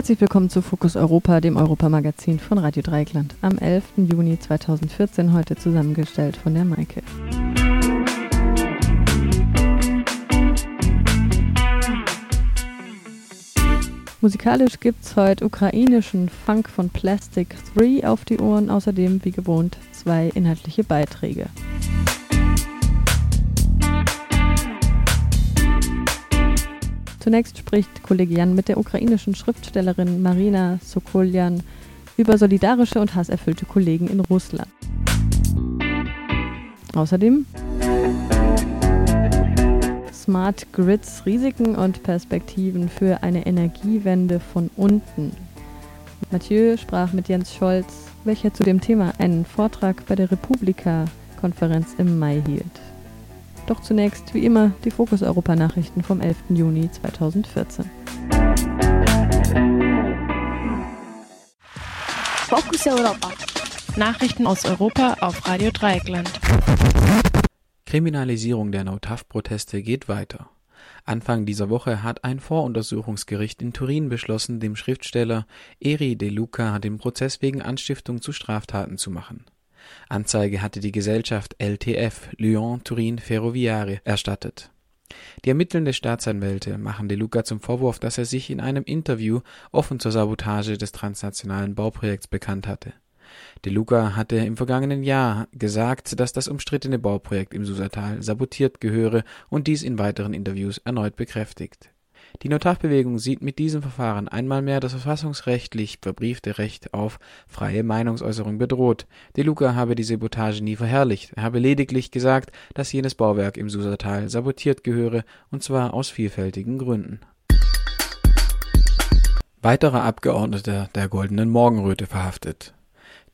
Herzlich willkommen zu Fokus Europa, dem Europamagazin von Radio Dreieckland. Am 11. Juni 2014, heute zusammengestellt von der Maike. Musikalisch gibt's heute ukrainischen Funk von Plastic 3 auf die Ohren, außerdem wie gewohnt zwei inhaltliche Beiträge. Zunächst spricht Kollege Jan mit der ukrainischen Schriftstellerin Marina Sokoljan über solidarische und hasserfüllte Kollegen in Russland. Außerdem Smart Grids Risiken und Perspektiven für eine Energiewende von unten. Mathieu sprach mit Jens Scholz, welcher zu dem Thema einen Vortrag bei der Republika-Konferenz im Mai hielt. Doch zunächst, wie immer, die Fokus Europa Nachrichten vom 11. Juni 2014. Focus Europa. Nachrichten aus Europa auf Radio Dreieckland. Kriminalisierung der No-TAF-Proteste geht weiter. Anfang dieser Woche hat ein Voruntersuchungsgericht in Turin beschlossen, dem Schriftsteller Eri De Luca den Prozess wegen Anstiftung zu Straftaten zu machen. Anzeige hatte die Gesellschaft LTF Lyon Turin Ferroviare erstattet. Die ermittelnde Staatsanwälte machen De Luca zum Vorwurf, dass er sich in einem Interview offen zur Sabotage des transnationalen Bauprojekts bekannt hatte. De Luca hatte im vergangenen Jahr gesagt, dass das umstrittene Bauprojekt im Susatal sabotiert gehöre und dies in weiteren Interviews erneut bekräftigt. Die Notarbewegung sieht mit diesem Verfahren einmal mehr das verfassungsrechtlich verbriefte Recht auf freie Meinungsäußerung bedroht. De Luca habe die Sabotage nie verherrlicht, er habe lediglich gesagt, dass jenes Bauwerk im Susatal sabotiert gehöre, und zwar aus vielfältigen Gründen. Weiterer Abgeordneter der Goldenen Morgenröte verhaftet.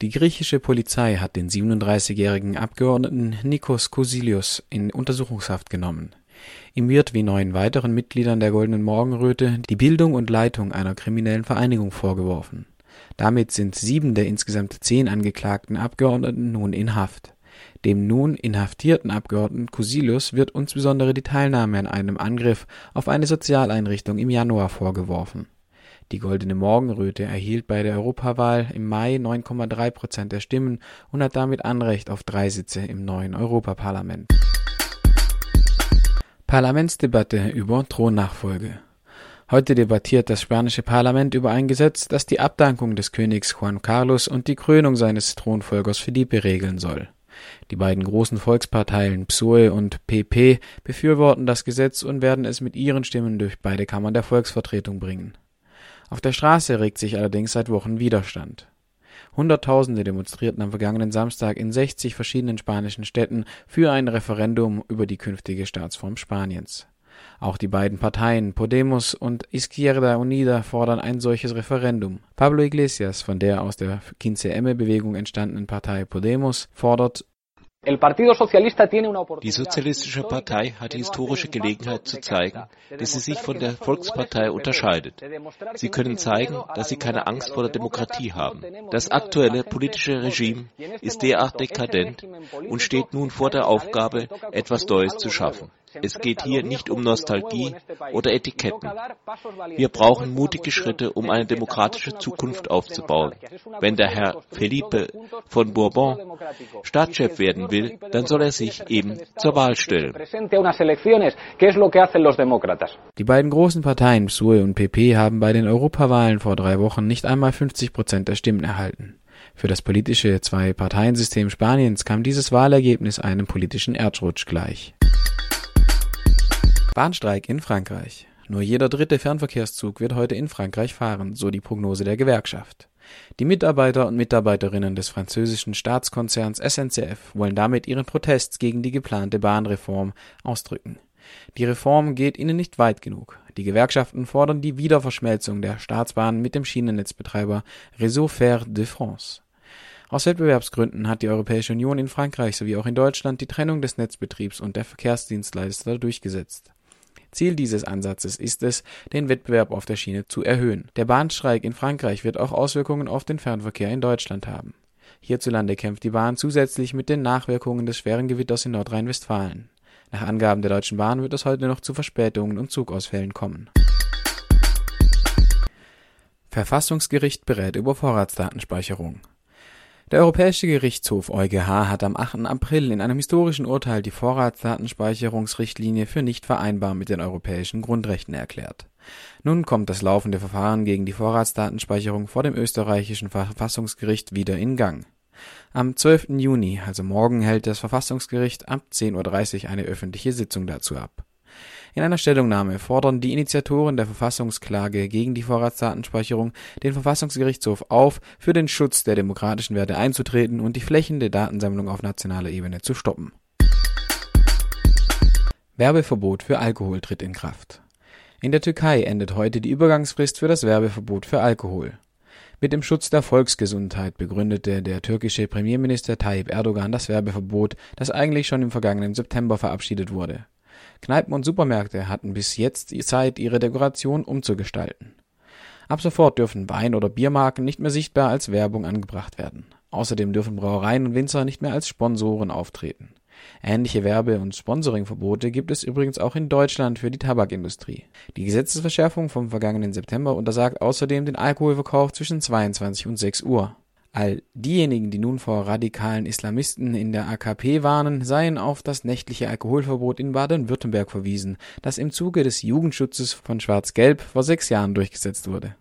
Die griechische Polizei hat den 37-jährigen Abgeordneten Nikos Kousilios in Untersuchungshaft genommen. Ihm wird wie neun weiteren Mitgliedern der Goldenen Morgenröte die Bildung und Leitung einer kriminellen Vereinigung vorgeworfen. Damit sind sieben der insgesamt zehn angeklagten Abgeordneten nun in Haft. Dem nun inhaftierten Abgeordneten Kousilios wird insbesondere die Teilnahme an einem Angriff auf eine Sozialeinrichtung im Januar vorgeworfen die Goldene Morgenröte erhielt bei der Europawahl im Mai 9,3 Prozent der Stimmen und hat damit Anrecht auf drei Sitze im neuen Europaparlament. Parlamentsdebatte über Thronnachfolge. Heute debattiert das spanische Parlament über ein Gesetz, das die Abdankung des Königs Juan Carlos und die Krönung seines Thronfolgers Felipe regeln soll. Die beiden großen Volksparteien PSOE und PP befürworten das Gesetz und werden es mit ihren Stimmen durch beide Kammern der Volksvertretung bringen. Auf der Straße regt sich allerdings seit Wochen Widerstand. Hunderttausende demonstrierten am vergangenen Samstag in 60 verschiedenen spanischen Städten für ein Referendum über die künftige Staatsform Spaniens. Auch die beiden Parteien Podemos und Izquierda Unida fordern ein solches Referendum. Pablo Iglesias von der aus der 15M-Bewegung entstandenen Partei Podemos fordert die Sozialistische Partei hat die historische Gelegenheit zu zeigen, dass sie sich von der Volkspartei unterscheidet. Sie können zeigen, dass sie keine Angst vor der Demokratie haben. Das aktuelle politische Regime ist derart dekadent und steht nun vor der Aufgabe, etwas Neues zu schaffen. Es geht hier nicht um Nostalgie oder Etiketten. Wir brauchen mutige Schritte, um eine demokratische Zukunft aufzubauen. Wenn der Herr Felipe von Bourbon Staatschef werden will, dann soll er sich eben zur Wahl stellen. Die beiden großen Parteien PSOE und PP haben bei den Europawahlen vor drei Wochen nicht einmal 50 Prozent der Stimmen erhalten. Für das politische Zwei-Parteien-System Spaniens kam dieses Wahlergebnis einem politischen Erdrutsch gleich. Bahnstreik in Frankreich. Nur jeder dritte Fernverkehrszug wird heute in Frankreich fahren, so die Prognose der Gewerkschaft. Die Mitarbeiter und Mitarbeiterinnen des französischen Staatskonzerns SNCF wollen damit ihren Protest gegen die geplante Bahnreform ausdrücken. Die Reform geht ihnen nicht weit genug. Die Gewerkschaften fordern die Wiederverschmelzung der Staatsbahn mit dem Schienennetzbetreiber Réseau Fer de France. Aus Wettbewerbsgründen hat die Europäische Union in Frankreich sowie auch in Deutschland die Trennung des Netzbetriebs und der Verkehrsdienstleister durchgesetzt. Ziel dieses Ansatzes ist es, den Wettbewerb auf der Schiene zu erhöhen. Der Bahnstreik in Frankreich wird auch Auswirkungen auf den Fernverkehr in Deutschland haben. Hierzulande kämpft die Bahn zusätzlich mit den Nachwirkungen des schweren Gewitters in Nordrhein-Westfalen. Nach Angaben der Deutschen Bahn wird es heute noch zu Verspätungen und Zugausfällen kommen. Verfassungsgericht berät über Vorratsdatenspeicherung. Der Europäische Gerichtshof EuGH hat am 8. April in einem historischen Urteil die Vorratsdatenspeicherungsrichtlinie für nicht vereinbar mit den europäischen Grundrechten erklärt. Nun kommt das laufende Verfahren gegen die Vorratsdatenspeicherung vor dem österreichischen Verfassungsgericht wieder in Gang. Am 12. Juni, also morgen, hält das Verfassungsgericht ab 10.30 Uhr eine öffentliche Sitzung dazu ab in einer Stellungnahme fordern die Initiatoren der Verfassungsklage gegen die Vorratsdatenspeicherung den Verfassungsgerichtshof auf, für den Schutz der demokratischen Werte einzutreten und die flächende Datensammlung auf nationaler Ebene zu stoppen. Werbeverbot für Alkohol tritt in Kraft. In der Türkei endet heute die Übergangsfrist für das Werbeverbot für Alkohol. Mit dem Schutz der Volksgesundheit begründete der türkische Premierminister Tayyip Erdogan das Werbeverbot, das eigentlich schon im vergangenen September verabschiedet wurde. Kneipen und Supermärkte hatten bis jetzt die Zeit, ihre Dekoration umzugestalten. Ab sofort dürfen Wein- oder Biermarken nicht mehr sichtbar als Werbung angebracht werden. Außerdem dürfen Brauereien und Winzer nicht mehr als Sponsoren auftreten. Ähnliche Werbe- und Sponsoringverbote gibt es übrigens auch in Deutschland für die Tabakindustrie. Die Gesetzesverschärfung vom vergangenen September untersagt außerdem den Alkoholverkauf zwischen 22 und 6 Uhr. All diejenigen, die nun vor radikalen Islamisten in der AKP warnen, seien auf das nächtliche Alkoholverbot in Baden-Württemberg verwiesen, das im Zuge des Jugendschutzes von Schwarz-Gelb vor sechs Jahren durchgesetzt wurde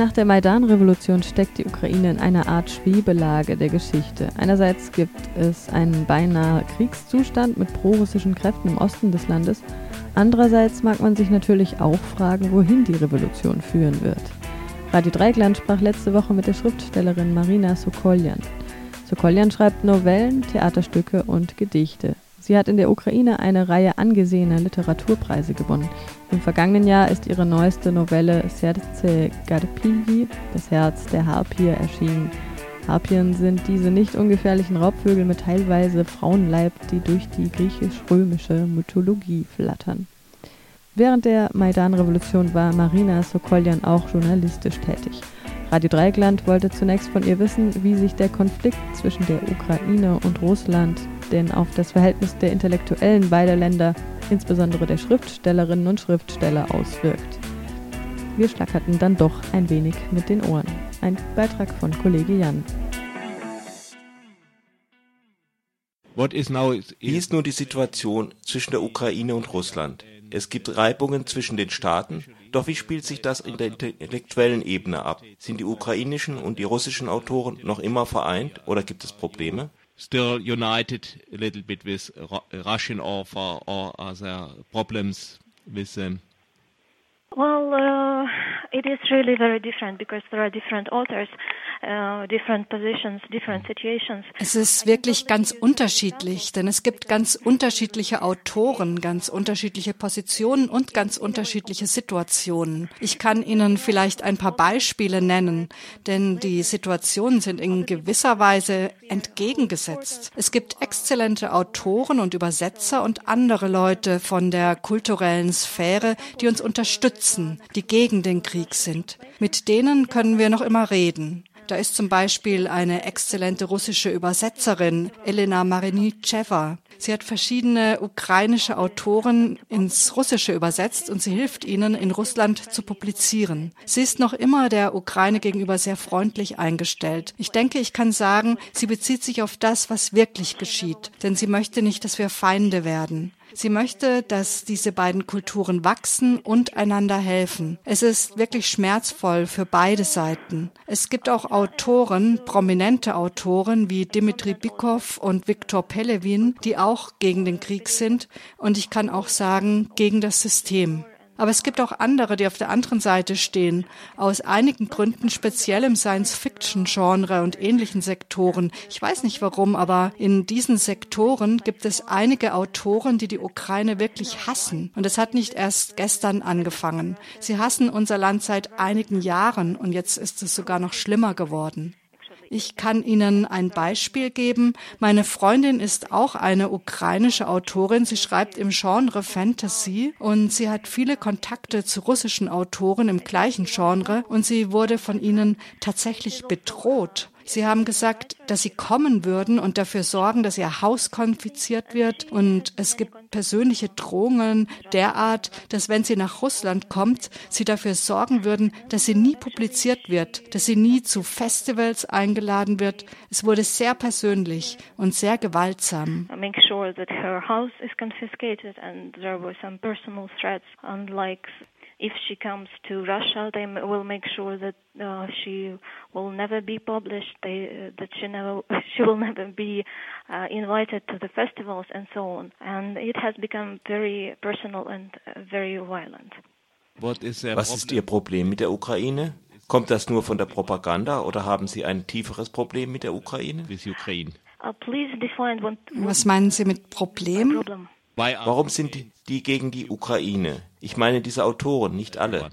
Nach der Maidan-Revolution steckt die Ukraine in einer Art Schwebelage der Geschichte. Einerseits gibt es einen beinahe Kriegszustand mit prorussischen Kräften im Osten des Landes. Andererseits mag man sich natürlich auch fragen, wohin die Revolution führen wird. Radio Dreigland sprach letzte Woche mit der Schriftstellerin Marina Sokoljan. Sokoljan schreibt Novellen, Theaterstücke und Gedichte. Sie hat in der Ukraine eine Reihe angesehener Literaturpreise gewonnen. Im vergangenen Jahr ist ihre neueste Novelle Serce Garpii, das Herz der Harpie, erschienen. Harpien sind diese nicht ungefährlichen Raubvögel mit teilweise Frauenleib, die durch die griechisch-römische Mythologie flattern. Während der Maidan-Revolution war Marina Sokoljan auch journalistisch tätig. Radio Dreieckland wollte zunächst von ihr wissen, wie sich der Konflikt zwischen der Ukraine und Russland denn auf das Verhältnis der Intellektuellen beider Länder, insbesondere der Schriftstellerinnen und Schriftsteller, auswirkt. Wir schlackerten dann doch ein wenig mit den Ohren. Ein Beitrag von Kollege Jan. Wie ist nun die Situation zwischen der Ukraine und Russland? Es gibt Reibungen zwischen den Staaten, doch wie spielt sich das in der intellektuellen Ebene ab? Sind die ukrainischen und die russischen Autoren noch immer vereint oder gibt es Probleme? Still united a little bit with Russian author or other problems with them? Well, uh, it is really very different because there are different authors. Uh, es ist wirklich ganz unterschiedlich, denn es gibt ganz unterschiedliche Autoren, ganz unterschiedliche Positionen und ganz unterschiedliche Situationen. Ich kann Ihnen vielleicht ein paar Beispiele nennen, denn die Situationen sind in gewisser Weise entgegengesetzt. Es gibt exzellente Autoren und Übersetzer und andere Leute von der kulturellen Sphäre, die uns unterstützen, die gegen den Krieg sind. Mit denen können wir noch immer reden. Da ist zum Beispiel eine exzellente russische Übersetzerin, Elena Marinicheva. Sie hat verschiedene ukrainische Autoren ins Russische übersetzt und sie hilft ihnen, in Russland zu publizieren. Sie ist noch immer der Ukraine gegenüber sehr freundlich eingestellt. Ich denke, ich kann sagen, sie bezieht sich auf das, was wirklich geschieht, denn sie möchte nicht, dass wir Feinde werden. Sie möchte, dass diese beiden Kulturen wachsen und einander helfen. Es ist wirklich schmerzvoll für beide Seiten. Es gibt auch Autoren, prominente Autoren wie Dimitri Bikov und Viktor Pelevin, die auch gegen den Krieg sind und ich kann auch sagen, gegen das System. Aber es gibt auch andere, die auf der anderen Seite stehen, aus einigen Gründen speziell im Science-Fiction-Genre und ähnlichen Sektoren. Ich weiß nicht warum, aber in diesen Sektoren gibt es einige Autoren, die die Ukraine wirklich hassen. Und es hat nicht erst gestern angefangen. Sie hassen unser Land seit einigen Jahren und jetzt ist es sogar noch schlimmer geworden. Ich kann Ihnen ein Beispiel geben. Meine Freundin ist auch eine ukrainische Autorin. Sie schreibt im Genre Fantasy und sie hat viele Kontakte zu russischen Autoren im gleichen Genre und sie wurde von ihnen tatsächlich bedroht. Sie haben gesagt, dass Sie kommen würden und dafür sorgen, dass Ihr Haus konfiziert wird. Und es gibt persönliche Drohungen derart, dass wenn sie nach Russland kommt, Sie dafür sorgen würden, dass sie nie publiziert wird, dass sie nie zu Festivals eingeladen wird. Es wurde sehr persönlich und sehr gewaltsam. Make sure that her house is confiscated and there were some personal threats unlike if she comes to Russia, they will make sure that uh, she will never be published, they, uh, that she never she will never be uh, invited to the festivals and so on. And it has become very personal and uh, very violent. Was ist Ihr Problem mit der Ukraine? Kommt das nur von der Propaganda oder haben Sie ein tieferes Problem mit der Ukraine? Uh, Was meinen Sie mit Problem? Warum sind die gegen die Ukraine? Ich meine diese Autoren, nicht alle.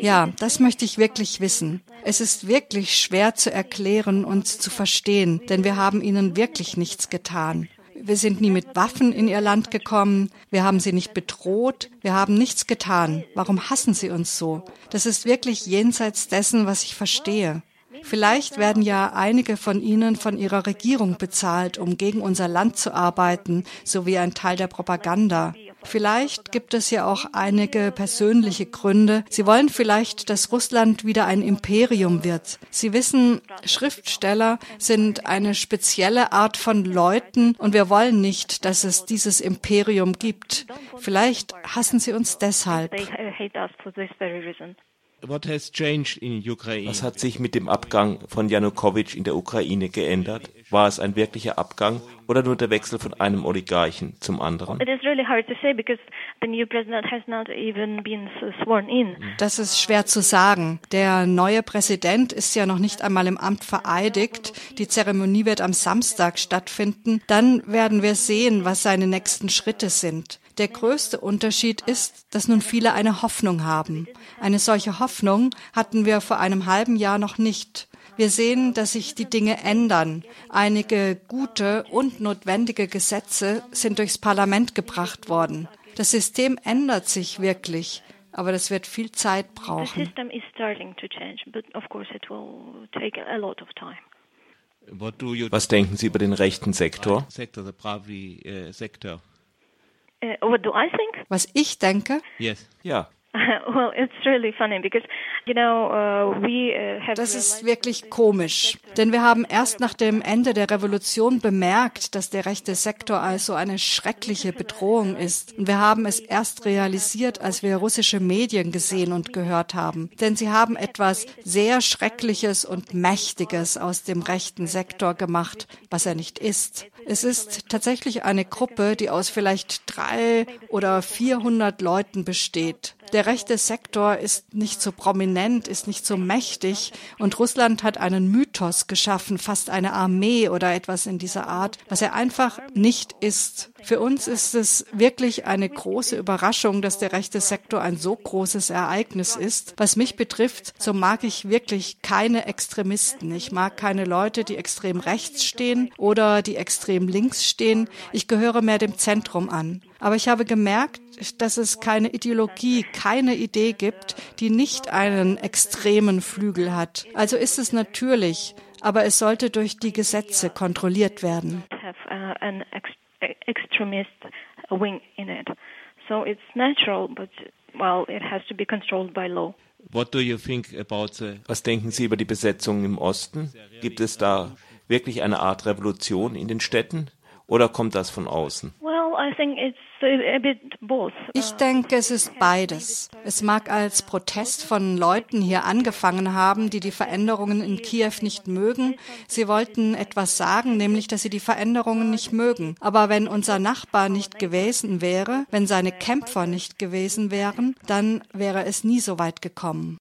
Ja, das möchte ich wirklich wissen. Es ist wirklich schwer zu erklären und zu verstehen, denn wir haben ihnen wirklich nichts getan. Wir sind nie mit Waffen in ihr Land gekommen, wir haben sie nicht bedroht, wir haben nichts getan. Warum hassen sie uns so? Das ist wirklich jenseits dessen, was ich verstehe. Vielleicht werden ja einige von ihnen von ihrer Regierung bezahlt, um gegen unser Land zu arbeiten, so wie ein Teil der Propaganda. Vielleicht gibt es ja auch einige persönliche Gründe. Sie wollen vielleicht, dass Russland wieder ein Imperium wird. Sie wissen, Schriftsteller sind eine spezielle Art von Leuten und wir wollen nicht, dass es dieses Imperium gibt. Vielleicht hassen sie uns deshalb. Was hat sich mit dem Abgang von Janukowitsch in der Ukraine geändert? War es ein wirklicher Abgang oder nur der Wechsel von einem Oligarchen zum anderen? Das ist schwer zu sagen. Der neue Präsident ist ja noch nicht einmal im Amt vereidigt. Die Zeremonie wird am Samstag stattfinden. Dann werden wir sehen, was seine nächsten Schritte sind. Der größte Unterschied ist, dass nun viele eine Hoffnung haben. Eine solche Hoffnung hatten wir vor einem halben Jahr noch nicht. Wir sehen, dass sich die Dinge ändern. Einige gute und notwendige Gesetze sind durchs Parlament gebracht worden. Das System ändert sich wirklich, aber das wird viel Zeit brauchen. Was denken Sie über den rechten Sektor? Uh, what do I think? Was ich denke? Yes. Ja. well, it's really funny because, you know, uh, we uh. Das ist wirklich komisch, denn wir haben erst nach dem Ende der Revolution bemerkt, dass der rechte Sektor also eine schreckliche Bedrohung ist. Und wir haben es erst realisiert, als wir russische Medien gesehen und gehört haben. Denn sie haben etwas sehr Schreckliches und Mächtiges aus dem rechten Sektor gemacht, was er nicht ist. Es ist tatsächlich eine Gruppe, die aus vielleicht drei oder vierhundert Leuten besteht. Der rechte Sektor ist nicht so prominent, ist nicht so mächtig und Russland hat einen Mythos geschaffen, fast eine Armee oder etwas in dieser Art, was er einfach nicht ist. Für uns ist es wirklich eine große Überraschung, dass der rechte Sektor ein so großes Ereignis ist. Was mich betrifft, so mag ich wirklich keine Extremisten. Ich mag keine Leute, die extrem rechts stehen oder die extrem links stehen. Ich gehöre mehr dem Zentrum an. Aber ich habe gemerkt, dass es keine Ideologie, keine Idee gibt, die nicht einen extremen Flügel hat. Also ist es natürlich, aber es sollte durch die Gesetze kontrolliert werden. have uh, an ex- extremist wing in it. So it's natural, but well, it has to be controlled by law. What do you think about the Was denken Sie über die Besetzung im Osten? Gibt es da wirklich eine Art Revolution in den Städten oder kommt das von außen? Well, I think it's a, a bit both. Ich denke, es ist beides. Es mag als Protest von Leuten hier angefangen haben, die die Veränderungen in Kiew nicht mögen. Sie wollten etwas sagen, nämlich, dass sie die Veränderungen nicht mögen. Aber wenn unser Nachbar nicht gewesen wäre, wenn seine Kämpfer nicht gewesen wären, dann wäre es nie so weit gekommen.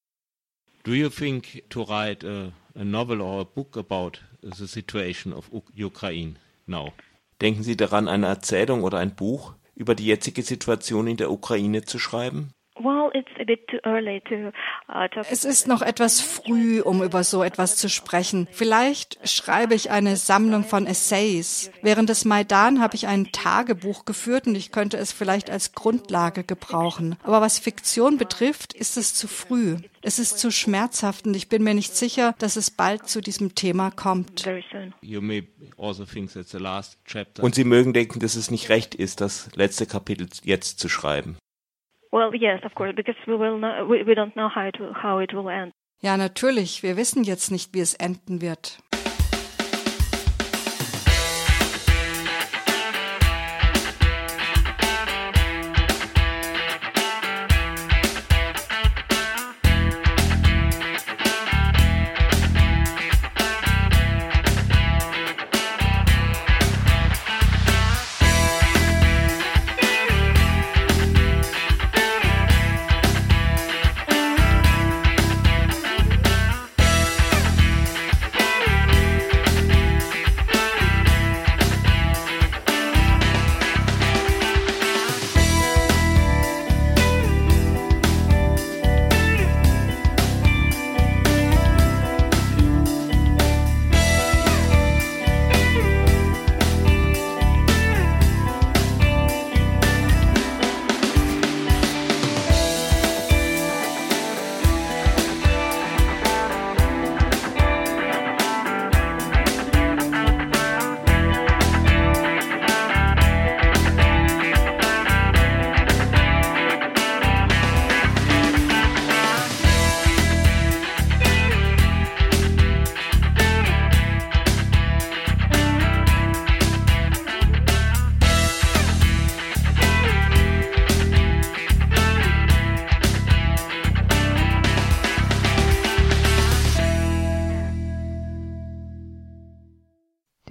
Do you think to write a, a novel or a book about the situation of Ukraine now? Denken Sie daran, eine Erzählung oder ein Buch über die jetzige Situation in der Ukraine zu schreiben? Well, it's a bit too early to uh, talk. Es ist noch etwas früh, um über so etwas zu sprechen. Vielleicht schreibe ich eine Sammlung von Essays. Während des Maidan habe ich ein Tagebuch geführt und ich könnte es vielleicht als Grundlage gebrauchen. Aber was Fiktion betrifft, ist es zu früh. Es ist zu schmerzhaft und ich bin mir nicht sicher, dass es bald zu diesem Thema kommt. very soon. You may also think that the last chapter Und Sie mögen denken, dass es nicht recht ist, das letzte Kapitel jetzt zu schreiben. Well, yes, of course, because we will not, we, we don't know how it will, how it will end. Ja, natürlich. Wir wissen jetzt nicht, wie es enden wird.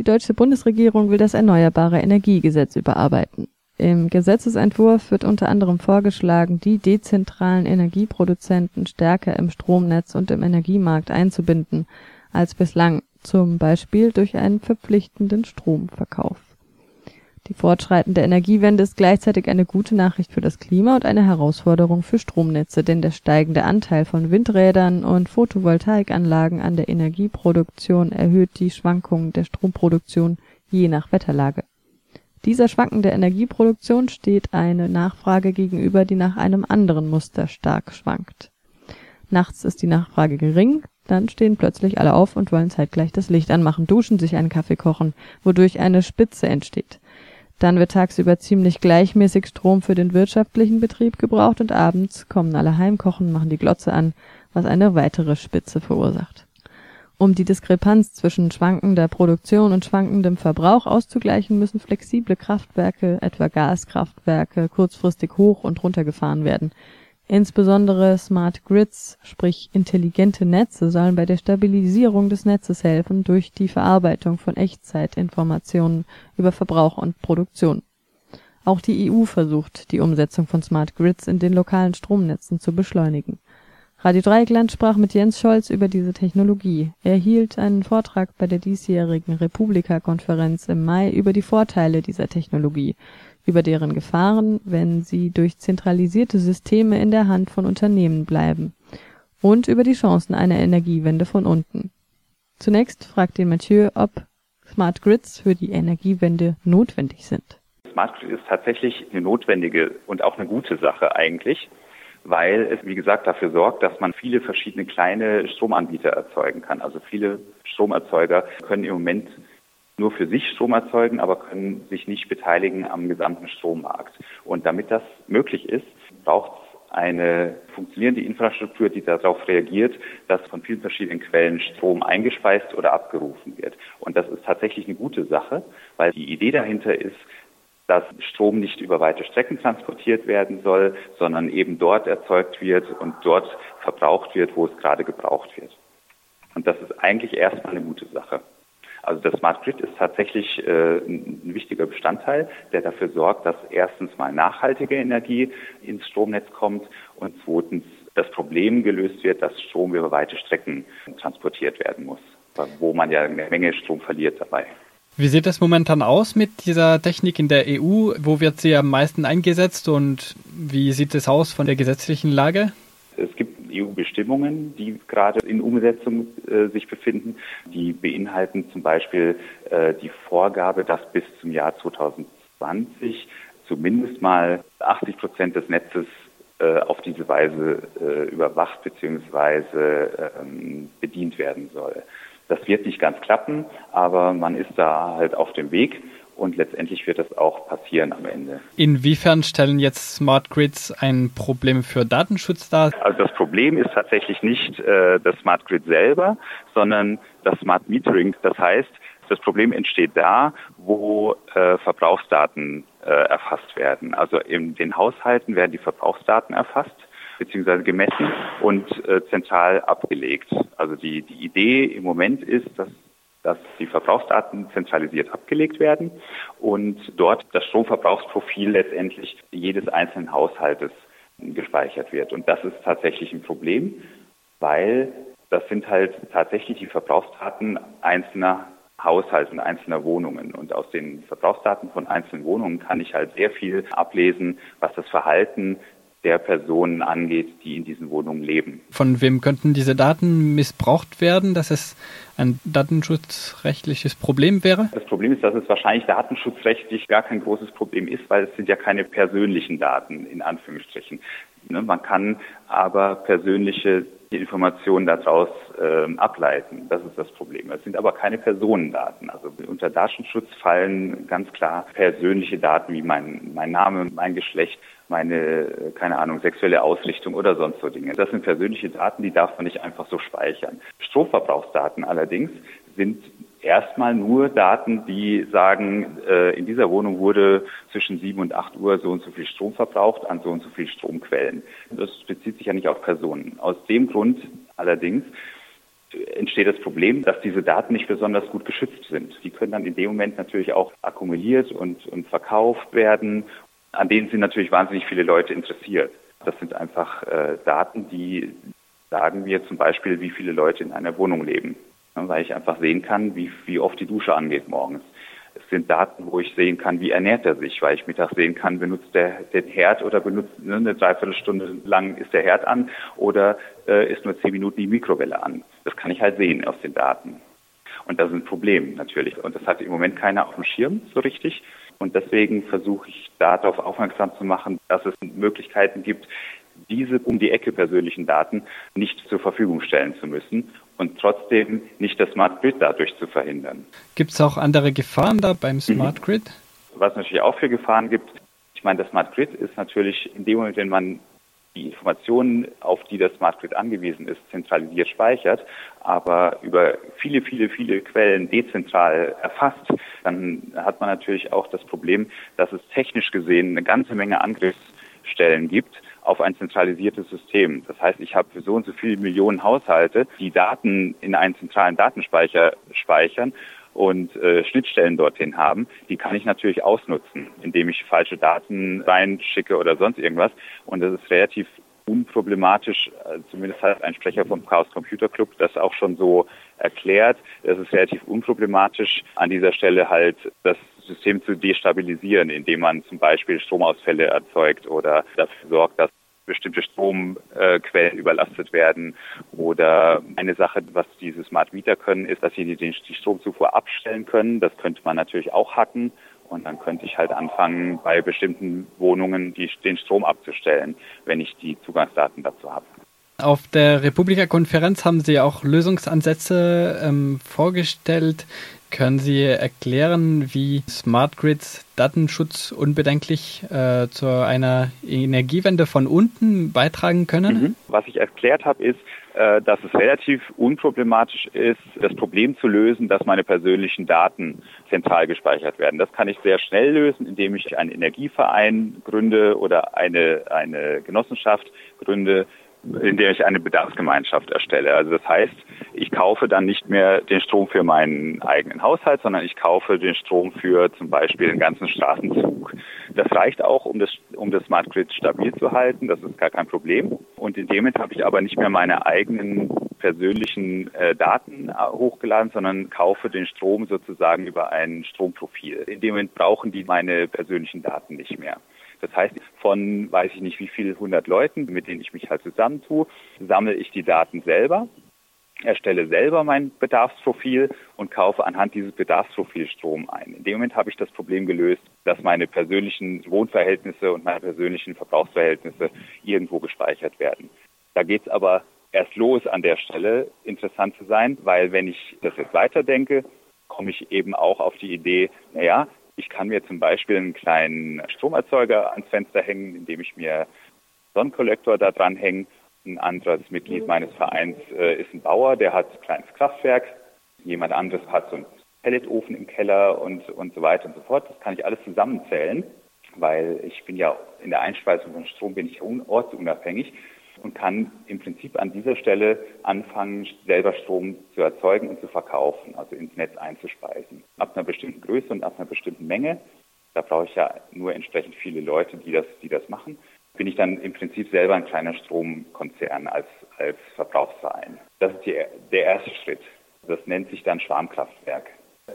Deutsche Bundesregierung will das Erneuerbare Energiegesetz überarbeiten. Im Gesetzesentwurf wird unter anderem vorgeschlagen, die dezentralen Energieproduzenten stärker im Stromnetz und im Energiemarkt einzubinden als bislang, zum Beispiel durch einen verpflichtenden Stromverkauf. Die fortschreitende Energiewende ist gleichzeitig eine gute Nachricht für das Klima und eine Herausforderung für Stromnetze, denn der steigende Anteil von Windrädern und Photovoltaikanlagen an der Energieproduktion erhöht die Schwankungen der Stromproduktion je nach Wetterlage. Dieser schwankende Energieproduktion steht eine Nachfrage gegenüber, die nach einem anderen Muster stark schwankt. Nachts ist die Nachfrage gering, dann stehen plötzlich alle auf und wollen zeitgleich das Licht anmachen, duschen, sich einen Kaffee kochen, wodurch eine Spitze entsteht. Dann wird tagsüber ziemlich gleichmäßig Strom für den wirtschaftlichen Betrieb gebraucht und abends kommen alle heimkochen, machen die Glotze an, was eine weitere Spitze verursacht. Um die Diskrepanz zwischen schwankender Produktion und schwankendem Verbrauch auszugleichen, müssen flexible Kraftwerke, etwa Gaskraftwerke, kurzfristig hoch und runtergefahren werden. Insbesondere Smart Grids, sprich intelligente Netze, sollen bei der Stabilisierung des Netzes helfen durch die Verarbeitung von Echtzeitinformationen über Verbrauch und Produktion. Auch die EU versucht, die Umsetzung von Smart Grids in den lokalen Stromnetzen zu beschleunigen. Radio Dreieckland sprach mit Jens Scholz über diese Technologie. Er hielt einen Vortrag bei der diesjährigen Republika-Konferenz im Mai über die Vorteile dieser Technologie über deren Gefahren, wenn sie durch zentralisierte Systeme in der Hand von Unternehmen bleiben, und über die Chancen einer Energiewende von unten. Zunächst fragt den Mathieu, ob Smart Grids für die Energiewende notwendig sind. Smart Grid ist tatsächlich eine notwendige und auch eine gute Sache eigentlich, weil es, wie gesagt, dafür sorgt, dass man viele verschiedene kleine Stromanbieter erzeugen kann. Also viele Stromerzeuger können im Moment nur für sich Strom erzeugen, aber können sich nicht beteiligen am gesamten Strommarkt. Und damit das möglich ist, braucht es eine funktionierende Infrastruktur, die darauf reagiert, dass von vielen verschiedenen Quellen Strom eingespeist oder abgerufen wird. Und das ist tatsächlich eine gute Sache, weil die Idee dahinter ist, dass Strom nicht über weite Strecken transportiert werden soll, sondern eben dort erzeugt wird und dort verbraucht wird, wo es gerade gebraucht wird. Und das ist eigentlich erstmal eine gute Sache. Also das Smart Grid ist tatsächlich äh, ein wichtiger Bestandteil, der dafür sorgt, dass erstens mal nachhaltige Energie ins Stromnetz kommt und zweitens das Problem gelöst wird, dass Strom über weite Strecken transportiert werden muss, wo man ja eine Menge Strom verliert dabei. Wie sieht es momentan aus mit dieser Technik in der EU? Wo wird sie am meisten eingesetzt und wie sieht es aus von der gesetzlichen Lage? EU-Bestimmungen, die gerade in Umsetzung äh, sich befinden. Die beinhalten zum Beispiel äh, die Vorgabe, dass bis zum Jahr 2020 zumindest mal 80 Prozent des Netzes äh, auf diese Weise äh, überwacht bzw. Ähm, bedient werden soll. Das wird nicht ganz klappen, aber man ist da halt auf dem Weg und letztendlich wird das auch passieren am Ende. Inwiefern stellen jetzt Smart Grids ein Problem für Datenschutz dar? Also das Problem ist tatsächlich nicht äh, das Smart Grid selber, sondern das Smart Metering. Das heißt, das Problem entsteht da, wo äh, Verbrauchsdaten äh, erfasst werden. Also in den Haushalten werden die Verbrauchsdaten erfasst beziehungsweise gemessen und äh, zentral abgelegt. Also die, die Idee im Moment ist, dass dass die Verbrauchsdaten zentralisiert abgelegt werden und dort das Stromverbrauchsprofil letztendlich jedes einzelnen Haushaltes gespeichert wird. Und das ist tatsächlich ein Problem, weil das sind halt tatsächlich die Verbrauchsdaten einzelner Haushalte und einzelner Wohnungen. Und aus den Verbrauchsdaten von einzelnen Wohnungen kann ich halt sehr viel ablesen, was das Verhalten der Personen angeht, die in diesen Wohnungen leben. Von wem könnten diese Daten missbraucht werden, dass es ein datenschutzrechtliches Problem wäre? Das Problem ist, dass es wahrscheinlich datenschutzrechtlich gar kein großes Problem ist, weil es sind ja keine persönlichen Daten in Anführungsstrichen. Ne, man kann aber persönliche Informationen daraus äh, ableiten. Das ist das Problem. Es sind aber keine Personendaten. Also unter Datenschutz fallen ganz klar persönliche Daten wie mein, mein Name, mein Geschlecht, meine, keine Ahnung, sexuelle Ausrichtung oder sonst so Dinge. Das sind persönliche Daten, die darf man nicht einfach so speichern. Stromverbrauchsdaten allerdings sind erstmal nur Daten, die sagen, äh, in dieser Wohnung wurde zwischen 7 und 8 Uhr so und so viel Strom verbraucht an so und so viel Stromquellen. Das bezieht sich ja nicht auf Personen. Aus dem Grund allerdings entsteht das Problem, dass diese Daten nicht besonders gut geschützt sind. Die können dann in dem Moment natürlich auch akkumuliert und, und verkauft werden an denen sind natürlich wahnsinnig viele Leute interessiert. Das sind einfach äh, Daten, die sagen wir zum Beispiel, wie viele Leute in einer Wohnung leben, weil ich einfach sehen kann, wie, wie oft die Dusche angeht morgens. Es sind Daten, wo ich sehen kann, wie ernährt er sich, weil ich mittags sehen kann, benutzt er den Herd oder benutzt ne, eine Dreiviertelstunde lang ist der Herd an oder äh, ist nur zehn Minuten die Mikrowelle an. Das kann ich halt sehen aus den Daten. Und das ist ein Problem natürlich. Und das hat im Moment keiner auf dem Schirm so richtig. Und deswegen versuche ich darauf aufmerksam zu machen, dass es Möglichkeiten gibt, diese um die Ecke persönlichen Daten nicht zur Verfügung stellen zu müssen und trotzdem nicht das Smart Grid dadurch zu verhindern. Gibt es auch andere Gefahren da beim Smart Grid? was natürlich auch für Gefahren gibt, ich meine, das Smart Grid ist natürlich in dem Moment, wenn man die Informationen, auf die das Smart Grid angewiesen ist, zentralisiert speichert, aber über viele, viele, viele Quellen dezentral erfasst, dann hat man natürlich auch das Problem, dass es technisch gesehen eine ganze Menge Angriffsstellen gibt auf ein zentralisiertes System. Das heißt, ich habe für so und so viele Millionen Haushalte, die Daten in einen zentralen Datenspeicher speichern und äh, Schnittstellen dorthin haben, die kann ich natürlich ausnutzen, indem ich falsche Daten reinschicke oder sonst irgendwas. Und das ist relativ unproblematisch, äh, zumindest hat ein Sprecher vom Chaos Computer Club das auch schon so erklärt. Es ist relativ unproblematisch, an dieser Stelle halt das System zu destabilisieren, indem man zum Beispiel Stromausfälle erzeugt oder dafür sorgt, dass bestimmte Stromquellen überlastet werden. Oder eine Sache, was diese Smart Meter können, ist, dass sie die, die Stromzufuhr abstellen können. Das könnte man natürlich auch hacken. Und dann könnte ich halt anfangen, bei bestimmten Wohnungen die, den Strom abzustellen, wenn ich die Zugangsdaten dazu habe. Auf der Republika-Konferenz haben Sie auch Lösungsansätze ähm, vorgestellt. Können Sie erklären, wie Smart Grids Datenschutz unbedenklich äh, zu einer Energiewende von unten beitragen können? Mhm. Was ich erklärt habe, ist, äh, dass es relativ unproblematisch ist, das Problem zu lösen, dass meine persönlichen Daten zentral gespeichert werden. Das kann ich sehr schnell lösen, indem ich einen Energieverein gründe oder eine, eine Genossenschaft gründe, in der ich eine Bedarfsgemeinschaft erstelle. Also das heißt, ich kaufe dann nicht mehr den Strom für meinen eigenen Haushalt, sondern ich kaufe den Strom für zum Beispiel den ganzen Straßenzug. Das reicht auch, um das, um das Smart Grid stabil zu halten. Das ist gar kein Problem. Und in dem Moment habe ich aber nicht mehr meine eigenen persönlichen äh, Daten hochgeladen, sondern kaufe den Strom sozusagen über ein Stromprofil. In dem Moment brauchen die meine persönlichen Daten nicht mehr. Das heißt, von weiß ich nicht wie viel hundert Leuten, mit denen ich mich halt zusammentue, sammle ich die Daten selber, erstelle selber mein Bedarfsprofil und kaufe anhand dieses Bedarfsprofils Strom ein. In dem Moment habe ich das Problem gelöst, dass meine persönlichen Wohnverhältnisse und meine persönlichen Verbrauchsverhältnisse irgendwo gespeichert werden. Da geht es aber erst los an der Stelle, interessant zu sein, weil wenn ich das jetzt weiterdenke, komme ich eben auch auf die Idee, naja, ich kann mir zum Beispiel einen kleinen Stromerzeuger ans Fenster hängen, indem ich mir Sonnenkollektor da dran hänge. Ein anderes Mitglied meines Vereins äh, ist ein Bauer, der hat ein kleines Kraftwerk. Jemand anderes hat so einen Pelletofen im Keller und, und so weiter und so fort. Das kann ich alles zusammenzählen, weil ich bin ja in der Einspeisung von Strom bin ich ortsunabhängig und kann im Prinzip an dieser Stelle anfangen, selber Strom zu erzeugen und zu verkaufen, also ins Netz einzuspeisen. Ab einer bestimmten Größe und ab einer bestimmten Menge, da brauche ich ja nur entsprechend viele Leute, die das, die das machen, bin ich dann im Prinzip selber ein kleiner Stromkonzern als, als Verbrauchsverein. Das ist die, der erste Schritt. Das nennt sich dann Schwarmkraftwerk.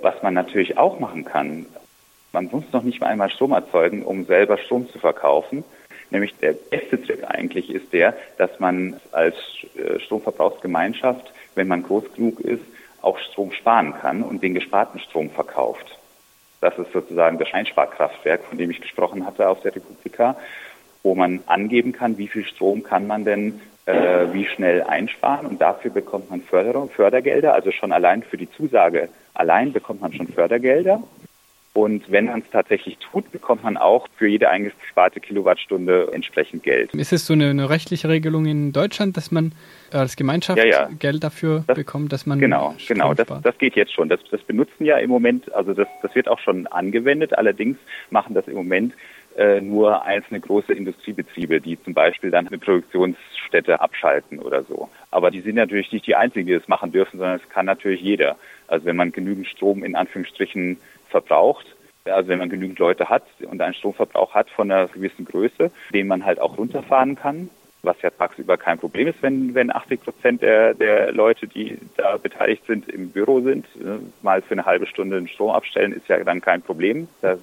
Was man natürlich auch machen kann, man muss noch nicht mal einmal Strom erzeugen, um selber Strom zu verkaufen, Nämlich der beste Trick eigentlich ist der, dass man als äh, Stromverbrauchsgemeinschaft, wenn man groß genug ist, auch Strom sparen kann und den gesparten Strom verkauft. Das ist sozusagen das Einsparkraftwerk, von dem ich gesprochen hatte auf der Republika, wo man angeben kann, wie viel Strom kann man denn äh, wie schnell einsparen. Und dafür bekommt man Förderung, Fördergelder, also schon allein für die Zusage allein bekommt man schon Fördergelder und wenn man es tatsächlich tut, bekommt man auch für jede eingesparte Kilowattstunde entsprechend Geld. Ist es so eine, eine rechtliche Regelung in Deutschland, dass man als Gemeinschaft ja, ja. Geld dafür das, bekommt, dass man genau Strom genau das, das geht jetzt schon. Das, das benutzen ja im Moment, also das, das wird auch schon angewendet. Allerdings machen das im Moment äh, nur einzelne große Industriebetriebe, die zum Beispiel dann eine Produktionsstätte abschalten oder so. Aber die sind natürlich nicht die einzigen, die das machen dürfen, sondern es kann natürlich jeder. Also wenn man genügend Strom in Anführungsstrichen verbraucht. Also wenn man genügend Leute hat und einen Stromverbrauch hat von einer gewissen Größe, den man halt auch runterfahren kann, was ja tagsüber kein Problem ist, wenn, wenn 80 Prozent der, der Leute, die da beteiligt sind, im Büro sind. Ne, mal für eine halbe Stunde den Strom abstellen ist ja dann kein Problem. Da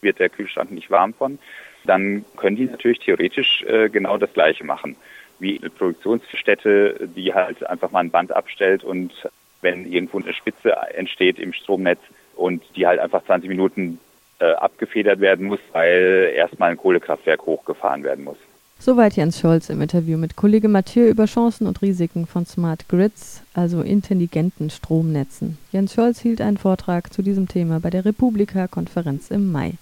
wird der Kühlschrank nicht warm von. Dann können die natürlich theoretisch äh, genau das Gleiche machen. Wie eine Produktionsstätte, die halt einfach mal ein Band abstellt und wenn irgendwo eine Spitze entsteht im Stromnetz, und die halt einfach 20 Minuten äh, abgefedert werden muss, weil erstmal ein Kohlekraftwerk hochgefahren werden muss. Soweit Jens Scholz im Interview mit Kollege Mathieu über Chancen und Risiken von Smart Grids, also intelligenten Stromnetzen. Jens Scholz hielt einen Vortrag zu diesem Thema bei der Republika-Konferenz im Mai.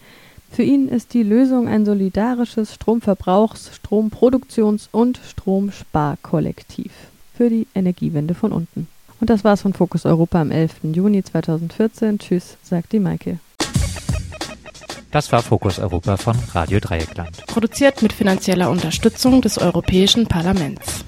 Für ihn ist die Lösung ein solidarisches Stromverbrauchs-, Stromproduktions- und Stromsparkollektiv für die Energiewende von unten. Und das war's von Fokus Europa am 11. Juni 2014. Tschüss, sagt die Maike. Das war Fokus Europa von Radio Dreieckland. Produziert mit finanzieller Unterstützung des Europäischen Parlaments.